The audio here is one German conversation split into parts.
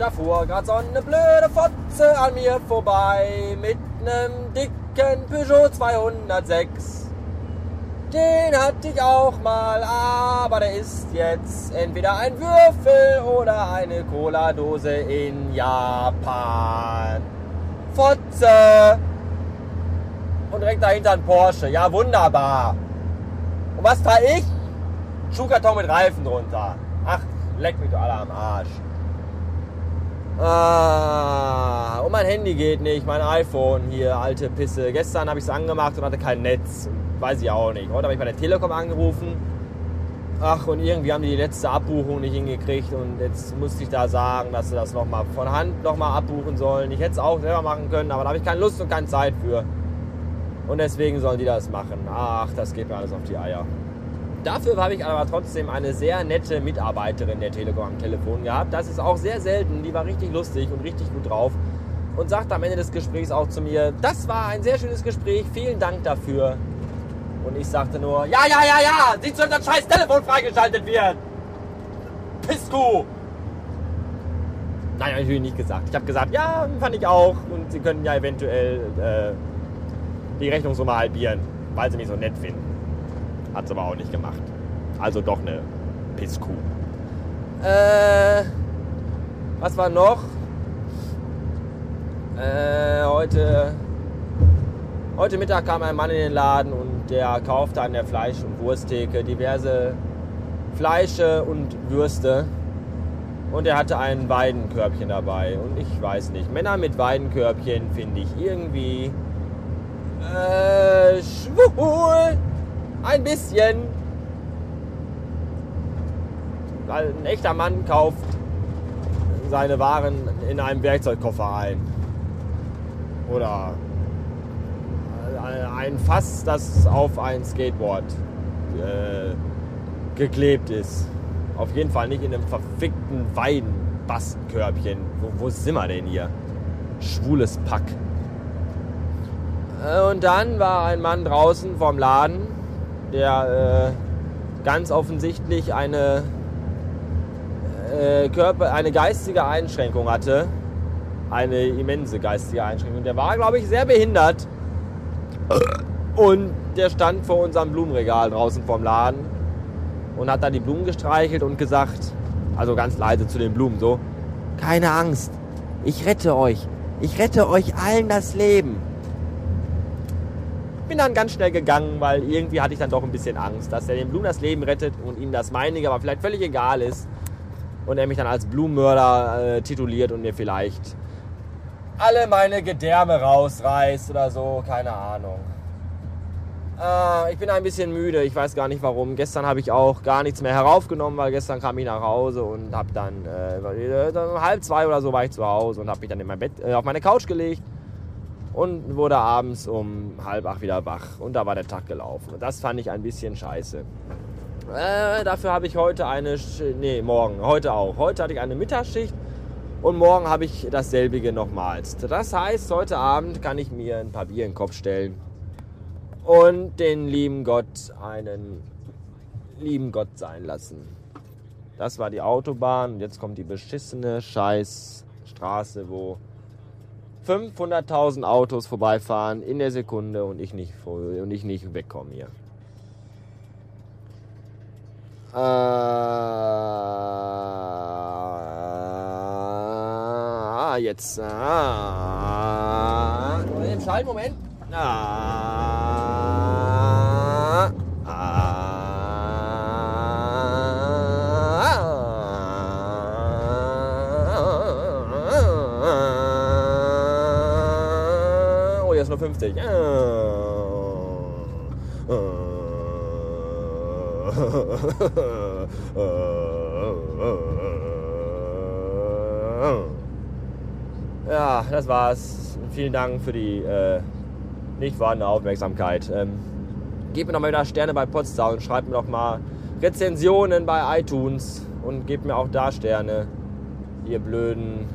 da fuhr grad so eine blöde Fotze an mir vorbei mit nem dicken Peugeot 206. Den hatte ich auch mal, aber der ist jetzt entweder ein Würfel oder eine Cola-Dose in Japan. Fotze! Und direkt dahinter ein Porsche. Ja, wunderbar. Und was fahre ich? Schuhkarton mit Reifen drunter. Ach, leck mich doch alle am Arsch. Ah, und mein Handy geht nicht, mein iPhone hier, alte Pisse. Gestern habe ich es angemacht und hatte kein Netz. Weiß ich auch nicht. Heute habe ich bei der Telekom angerufen. Ach, und irgendwie haben die die letzte Abbuchung nicht hingekriegt und jetzt musste ich da sagen, dass sie das nochmal von Hand nochmal abbuchen sollen. Ich hätte es auch selber machen können, aber da habe ich keine Lust und keine Zeit für. Und deswegen sollen die das machen. Ach, das geht mir alles auf die Eier. Dafür habe ich aber trotzdem eine sehr nette Mitarbeiterin der Telekom am Telefon gehabt. Das ist auch sehr selten. Die war richtig lustig und richtig gut drauf. Und sagte am Ende des Gesprächs auch zu mir, das war ein sehr schönes Gespräch, vielen Dank dafür. Und ich sagte nur, ja, ja, ja, ja, sieh zu, dass das scheiß Telefon freigeschaltet wird. Pisku. Nein, natürlich nicht gesagt. Ich habe gesagt, ja, fand ich auch. Und Sie können ja eventuell äh, die Rechnungssumme halbieren, weil Sie mich so nett finden. Hat sie aber auch nicht gemacht. Also doch eine Pisskuh. Äh, was war noch? Äh, heute, heute Mittag kam ein Mann in den Laden und der kaufte an der Fleisch- und Wursttheke diverse Fleische und Würste. Und er hatte ein Weidenkörbchen dabei. Und ich weiß nicht, Männer mit Weidenkörbchen finde ich irgendwie äh, schwul. Ein bisschen. Weil ein echter Mann kauft seine Waren in einem Werkzeugkoffer ein. Oder ein Fass, das auf ein Skateboard äh, geklebt ist. Auf jeden Fall nicht in einem verfickten Weinbastkörbchen. Wo, wo sind wir denn hier? Schwules Pack. Äh, und dann war ein Mann draußen vorm Laden, der äh, ganz offensichtlich eine, äh, Körper, eine geistige Einschränkung hatte. Eine immense geistige Einschränkung. Der war, glaube ich, sehr behindert. Und der stand vor unserem Blumenregal draußen vorm Laden und hat da die Blumen gestreichelt und gesagt, also ganz leise zu den Blumen so, keine Angst, ich rette euch, ich rette euch allen das Leben. Bin dann ganz schnell gegangen, weil irgendwie hatte ich dann doch ein bisschen Angst, dass er den Blumen das Leben rettet und ihm das meinige aber vielleicht völlig egal ist und er mich dann als Blumenmörder äh, tituliert und mir vielleicht alle meine Gedärme rausreißt oder so, keine Ahnung. Äh, ich bin ein bisschen müde, ich weiß gar nicht warum. Gestern habe ich auch gar nichts mehr heraufgenommen, weil gestern kam ich nach Hause und habe dann äh, halb zwei oder so war ich zu Hause und habe mich dann in mein Bett, äh, auf meine Couch gelegt und wurde abends um halb acht wieder wach und da war der Tag gelaufen. Und das fand ich ein bisschen scheiße. Äh, dafür habe ich heute eine, nee, morgen, heute auch. Heute hatte ich eine Mittagsschicht und morgen habe ich dasselbige nochmals. Das heißt, heute Abend kann ich mir ein paar Bier in den Kopf stellen und den lieben Gott einen lieben Gott sein lassen. Das war die Autobahn und jetzt kommt die beschissene Scheißstraße, wo 500.000 Autos vorbeifahren in der Sekunde und ich nicht, und ich nicht wegkomme hier. Ah, jetzt. Ah. Im Schall, Moment. Ah. Ah. Oh, jetzt nur 50. Ja, das war's. Vielen Dank für die äh, nicht vorhandene Aufmerksamkeit. Ähm, gebt mir doch mal wieder Sterne bei Potsdam schreibt mir doch mal Rezensionen bei iTunes und gebt mir auch da Sterne, ihr blöden,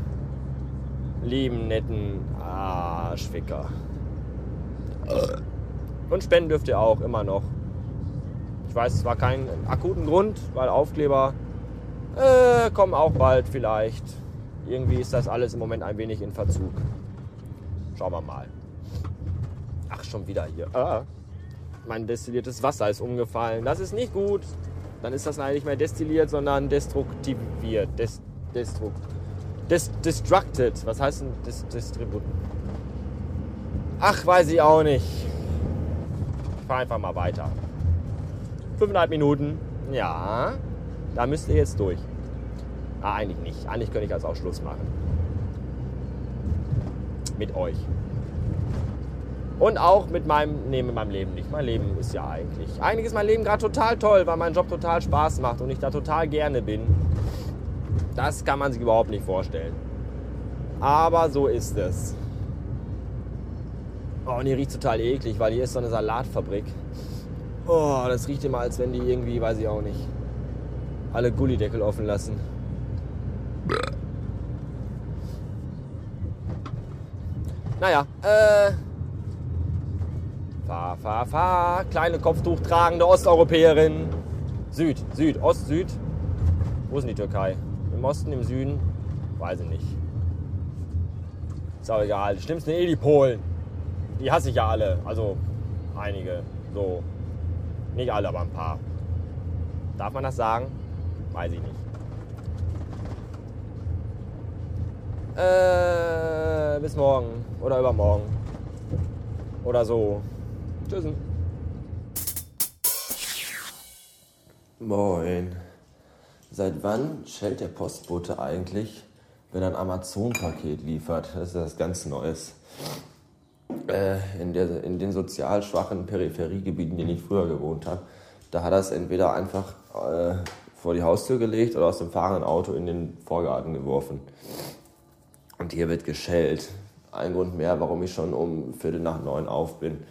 lieben, netten Arschficker. Und spenden dürft ihr auch immer noch. Ich weiß, es war keinen akuten Grund, weil Aufkleber äh, kommen auch bald vielleicht. irgendwie ist das alles im Moment ein wenig in Verzug. Schauen wir mal. Ach, schon wieder hier. Ah, mein destilliertes Wasser ist umgefallen. Das ist nicht gut. Dann ist das nicht mehr destilliert, sondern destruktiviert. Des, destrukt, des, destructed. Was heißt denn des, Distribut? Ach, weiß ich auch nicht. Ich fahre einfach mal weiter. Fünfeinhalb Minuten. Ja, da müsst ihr jetzt durch. Ah, eigentlich nicht. Eigentlich könnte ich als auch Schluss machen. Mit euch. Und auch mit meinem, nee, mit meinem Leben nicht. Mein Leben ist ja eigentlich. Eigentlich ist mein Leben gerade total toll, weil mein Job total Spaß macht und ich da total gerne bin. Das kann man sich überhaupt nicht vorstellen. Aber so ist es. Oh, und hier riecht total eklig, weil hier ist so eine Salatfabrik. Oh, das riecht immer, als wenn die irgendwie, weiß ich auch nicht, alle Gullideckel offen lassen. Naja, äh. Fahr, fahr, fahr. Kleine Kopftuch tragende Osteuropäerin. Süd, Süd, Ost, Süd. Wo ist denn die Türkei? Im Osten, im Süden? Weiß ich nicht. Ist auch egal. Schlimmsten eh die Polen. Die hasse ich ja alle. Also einige. So. Nicht alle, aber ein paar. Darf man das sagen? Weiß ich nicht. Äh, bis morgen oder übermorgen. Oder so. Tschüss. Moin. Seit wann schellt der Postbote eigentlich, wenn er ein Amazon-Paket liefert? Das ist das ganz Neues. Äh, in, der, in den sozial schwachen Peripheriegebieten, in denen ich früher gewohnt habe, da hat er es entweder einfach äh, vor die Haustür gelegt oder aus dem fahrenden Auto in den Vorgarten geworfen. Und hier wird geschellt. Ein Grund mehr, warum ich schon um Viertel nach neun auf bin,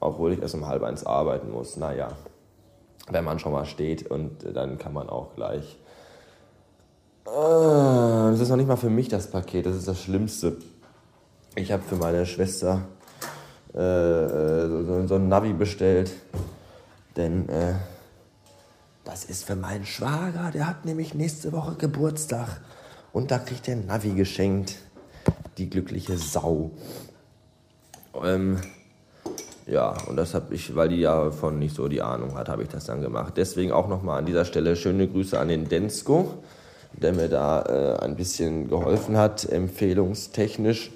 obwohl ich erst um halb eins arbeiten muss. Naja, wenn man schon mal steht und dann kann man auch gleich. Ah, das ist noch nicht mal für mich das Paket, das ist das Schlimmste. Ich habe für meine Schwester äh, äh, so, so, ein Navi bestellt, denn äh, das ist für meinen Schwager, der hat nämlich nächste Woche Geburtstag und da kriegt er ein Navi geschenkt die glückliche Sau. Ähm, ja, und das habe ich, weil die ja von nicht so die Ahnung hat, habe ich das dann gemacht. Deswegen auch nochmal an dieser Stelle schöne Grüße an den Densko, der mir da äh, ein bisschen geholfen hat, empfehlungstechnisch.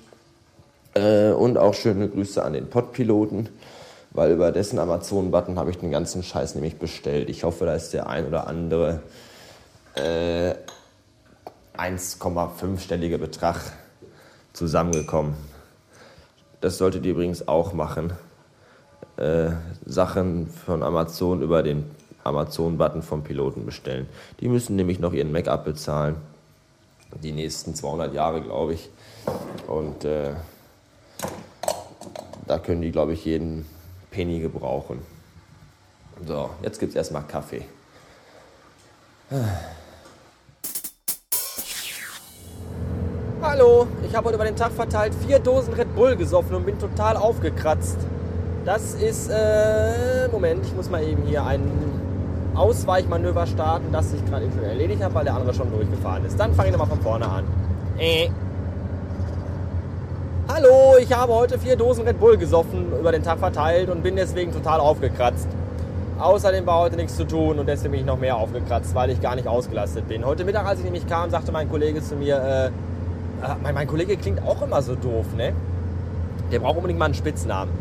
Äh, und auch schöne Grüße an den Podpiloten, weil über dessen Amazon-Button habe ich den ganzen Scheiß nämlich bestellt. Ich hoffe, da ist der ein oder andere äh, 1,5-stellige Betrag zusammengekommen. Das solltet ihr übrigens auch machen. Äh, Sachen von Amazon über den Amazon-Button vom Piloten bestellen. Die müssen nämlich noch ihren Make-up bezahlen. Die nächsten 200 Jahre, glaube ich. Und äh, da können die, glaube ich, jeden Penny gebrauchen. So, jetzt gibt es erstmal Kaffee. Hallo, ich habe heute über den Tag verteilt vier Dosen Red Bull gesoffen und bin total aufgekratzt. Das ist, äh, Moment, ich muss mal eben hier ein Ausweichmanöver starten, das ich gerade eben schon erledigt habe, weil der andere schon durchgefahren ist. Dann fange ich nochmal von vorne an. Äh. Hallo, ich habe heute vier Dosen Red Bull gesoffen, über den Tag verteilt und bin deswegen total aufgekratzt. Außerdem war heute nichts zu tun und deswegen bin ich noch mehr aufgekratzt, weil ich gar nicht ausgelastet bin. Heute Mittag, als ich nämlich kam, sagte mein Kollege zu mir, äh, äh, mein, mein, Kollege klingt auch immer so doof, ne? Der braucht unbedingt mal einen Spitznamen.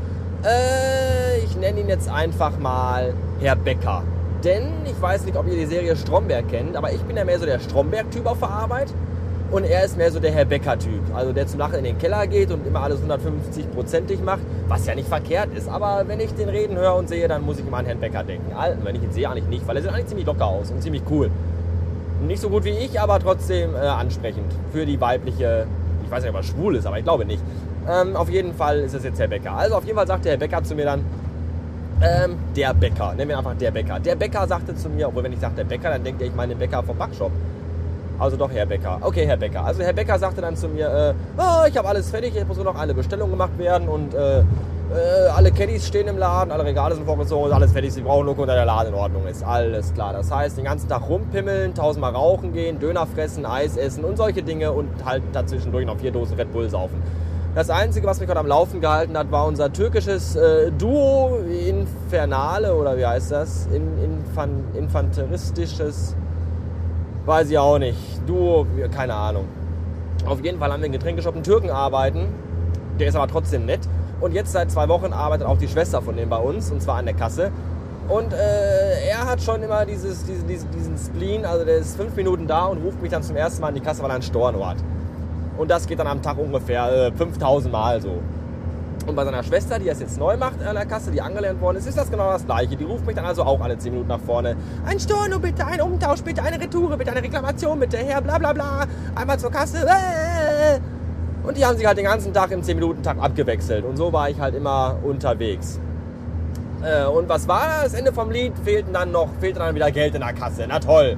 Äh, ich nenne ihn jetzt einfach mal Herr Becker. Denn ich weiß nicht, ob ihr die Serie Stromberg kennt, aber ich bin ja mehr so der Stromberg-Typ auf der Arbeit. Und er ist mehr so der Herr Becker-Typ. Also der zum Lachen in den Keller geht und immer alles 150-prozentig macht, was ja nicht verkehrt ist. Aber wenn ich den reden höre und sehe, dann muss ich immer an Herrn Becker denken. Alten, wenn ich ihn sehe, eigentlich nicht, weil er sieht eigentlich ziemlich locker aus und ziemlich cool. Nicht so gut wie ich, aber trotzdem äh, ansprechend für die weibliche, ich weiß nicht, ob er schwul ist, aber ich glaube nicht. Ähm, auf jeden Fall ist es jetzt Herr Becker. Also auf jeden Fall sagte Herr Becker zu mir dann, ähm, der Bäcker, nennen wir einfach der Bäcker. Der Bäcker sagte zu mir, obwohl wenn ich sage der Bäcker, dann denkt er, ich meine den Bäcker vom Backshop. Also doch Herr Becker. Okay, Herr Becker. Also Herr Becker sagte dann zu mir, äh, oh, ich habe alles fertig, jetzt muss nur noch eine Bestellung gemacht werden und äh, Äh, alle Caddies stehen im Laden, alle Regale sind vorgezogen, alles fertig. Sie brauchen nur, dass der Laden in Ordnung ist. Alles klar. Das heißt, den ganzen Tag rumpimmeln, tausendmal rauchen gehen, Döner fressen, Eis essen und solche Dinge und halt dazwischendurch noch vier Dosen Red Bull saufen. Das Einzige, was mich heute am Laufen gehalten hat, war unser türkisches äh, Duo Infernale oder wie heißt das? In, Infan, infanteristisches, weiß ich auch nicht. Duo, keine Ahnung. Auf jeden Fall haben wir einen Getränkeshop einen Türken arbeiten. Der ist aber trotzdem nett. Und jetzt seit zwei Wochen arbeitet auch die Schwester von dem bei uns, und zwar an der Kasse. Und äh, er hat schon immer dieses, diese, diesen Spleen, also der ist fünf Minuten da und ruft mich dann zum ersten Mal in die Kasse, weil er einen Storno hat. Und das geht dann am Tag ungefähr äh, 5000 Mal so. Und bei seiner Schwester, die das jetzt neu macht an der Kasse, die angelernt worden ist, ist das genau das gleiche. Die ruft mich dann also auch alle 10 Minuten nach vorne. Ein Storno bitte, ein Umtausch bitte, eine Retoure bitte, eine Reklamation bitte, her, bla bla bla. Einmal zur Kasse. Äh. Und die haben sich halt den ganzen Tag im 10-Minuten-Tag abgewechselt. Und so war ich halt immer unterwegs. Äh, und was war das Ende vom Lied? Fehlten dann noch, fehlte dann wieder Geld in der Kasse. Na toll.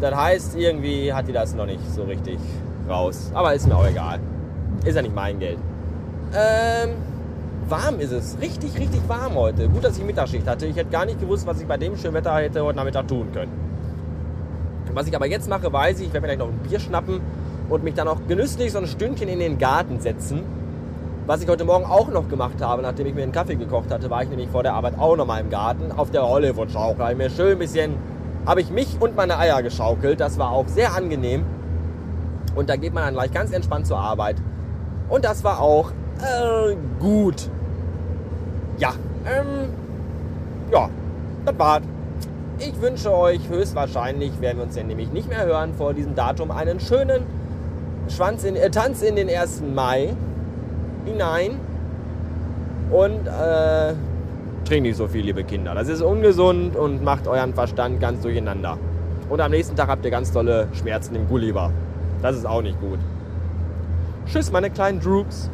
Das heißt, irgendwie hat die das noch nicht so richtig raus. Aber ist mir auch egal. Ist ja nicht mein Geld. Ähm, warm ist es. Richtig, richtig warm heute. Gut, dass ich Mittagsschicht hatte. Ich hätte gar nicht gewusst, was ich bei dem schönen Wetter hätte heute Nachmittag tun können. Was ich aber jetzt mache, weiß ich, ich werde mir gleich noch ein Bier schnappen und mich dann auch genüsslich so ein Stündchen in den Garten setzen. Was ich heute Morgen auch noch gemacht habe, nachdem ich mir einen Kaffee gekocht hatte, war ich nämlich vor der Arbeit auch noch mal im Garten auf der Hollywood-Schaukel. Habe mir schön ein bisschen, habe ich mich und meine Eier geschaukelt. Das war auch sehr angenehm. Und da geht man dann gleich ganz entspannt zur Arbeit. Und das war auch äh, gut. Ja, ähm, ja, das war's. Ich wünsche euch höchstwahrscheinlich, werden wir uns ja nämlich nicht mehr hören vor diesem Datum, einen schönen Schwanz in, äh, Tanz in den 1. Mai hinein. Und äh, trinkt nicht so viel, liebe Kinder. Das ist ungesund und macht euren Verstand ganz durcheinander. Und am nächsten Tag habt ihr ganz tolle Schmerzen im Gulliver. Das ist auch nicht gut. Tschüss, meine kleinen Droogs.